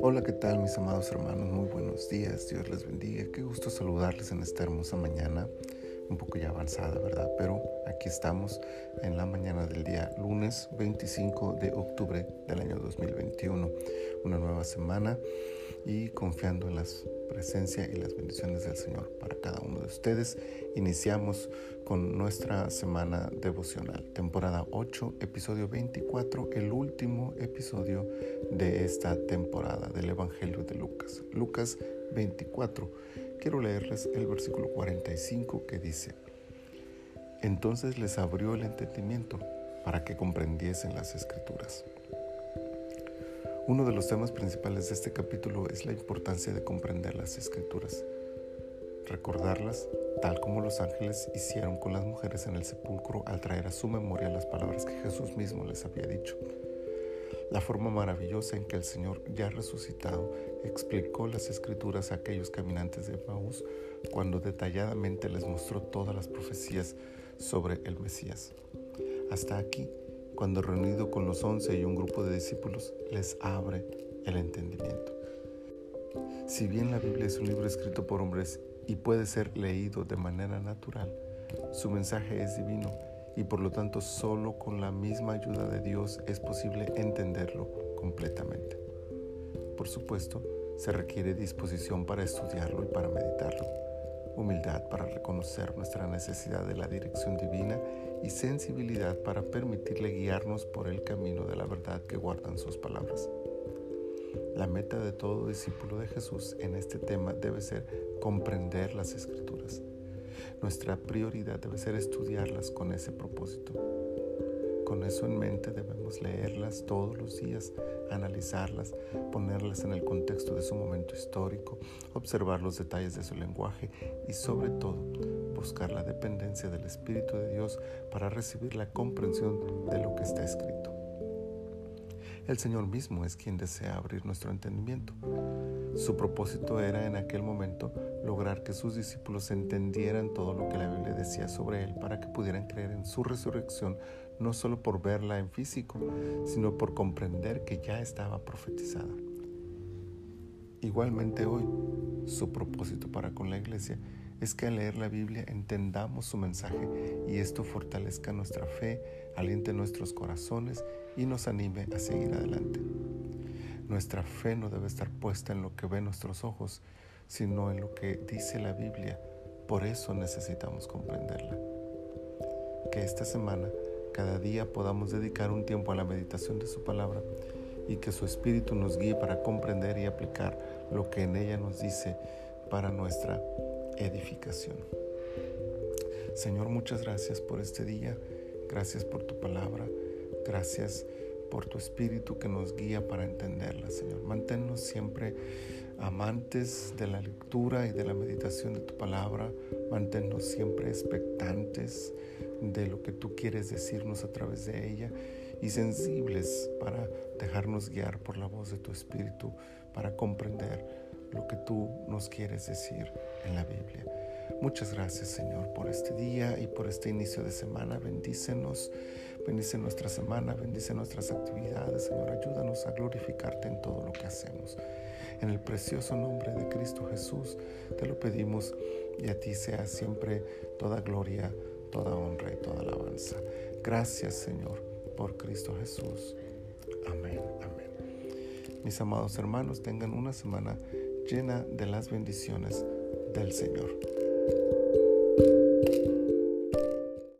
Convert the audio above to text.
Hola, ¿qué tal mis amados hermanos? Muy buenos días, Dios les bendiga. Qué gusto saludarles en esta hermosa mañana, un poco ya avanzada, ¿verdad? Pero aquí estamos en la mañana del día lunes 25 de octubre del año 2021, una nueva semana y confiando en la presencia y las bendiciones del Señor para cada uno de ustedes. Iniciamos con nuestra semana devocional, temporada 8, episodio 24, el último episodio de esta temporada del Evangelio de Lucas. Lucas 24. Quiero leerles el versículo 45 que dice, entonces les abrió el entendimiento para que comprendiesen las escrituras. Uno de los temas principales de este capítulo es la importancia de comprender las escrituras, recordarlas tal como los ángeles hicieron con las mujeres en el sepulcro al traer a su memoria las palabras que Jesús mismo les había dicho. La forma maravillosa en que el Señor, ya resucitado, explicó las escrituras a aquellos caminantes de Maús cuando detalladamente les mostró todas las profecías sobre el Mesías. Hasta aquí cuando reunido con los once y un grupo de discípulos les abre el entendimiento. Si bien la Biblia es un libro escrito por hombres y puede ser leído de manera natural, su mensaje es divino y por lo tanto solo con la misma ayuda de Dios es posible entenderlo completamente. Por supuesto, se requiere disposición para estudiarlo y para meditarlo humildad para reconocer nuestra necesidad de la dirección divina y sensibilidad para permitirle guiarnos por el camino de la verdad que guardan sus palabras. La meta de todo discípulo de Jesús en este tema debe ser comprender las escrituras. Nuestra prioridad debe ser estudiarlas con ese propósito. Con eso en mente debemos leerlas todos los días, analizarlas, ponerlas en el contexto de su momento histórico, observar los detalles de su lenguaje y sobre todo buscar la dependencia del Espíritu de Dios para recibir la comprensión de lo que está escrito. El Señor mismo es quien desea abrir nuestro entendimiento. Su propósito era en aquel momento lograr que sus discípulos entendieran todo lo que la Biblia decía sobre Él para que pudieran creer en su resurrección no solo por verla en físico, sino por comprender que ya estaba profetizada. Igualmente hoy, su propósito para con la iglesia es que al leer la Biblia entendamos su mensaje y esto fortalezca nuestra fe, aliente nuestros corazones y nos anime a seguir adelante. Nuestra fe no debe estar puesta en lo que ven nuestros ojos, sino en lo que dice la Biblia. Por eso necesitamos comprenderla. Que esta semana cada día podamos dedicar un tiempo a la meditación de su palabra y que su Espíritu nos guíe para comprender y aplicar lo que en ella nos dice para nuestra edificación. Señor, muchas gracias por este día, gracias por tu palabra, gracias por tu Espíritu que nos guía para entenderla, Señor. Manténnos siempre amantes de la lectura y de la meditación de tu palabra, manténnos siempre expectantes de lo que tú quieres decirnos a través de ella y sensibles para dejarnos guiar por la voz de tu Espíritu, para comprender lo que tú nos quieres decir en la Biblia. Muchas gracias Señor por este día y por este inicio de semana. Bendícenos, bendice nuestra semana, bendice nuestras actividades. Señor, ayúdanos a glorificarte en todo lo que hacemos. En el precioso nombre de Cristo Jesús te lo pedimos y a ti sea siempre toda gloria, toda honra y toda alabanza. Gracias Señor por Cristo Jesús. Amén, amén. Mis amados hermanos, tengan una semana llena de las bendiciones del Señor.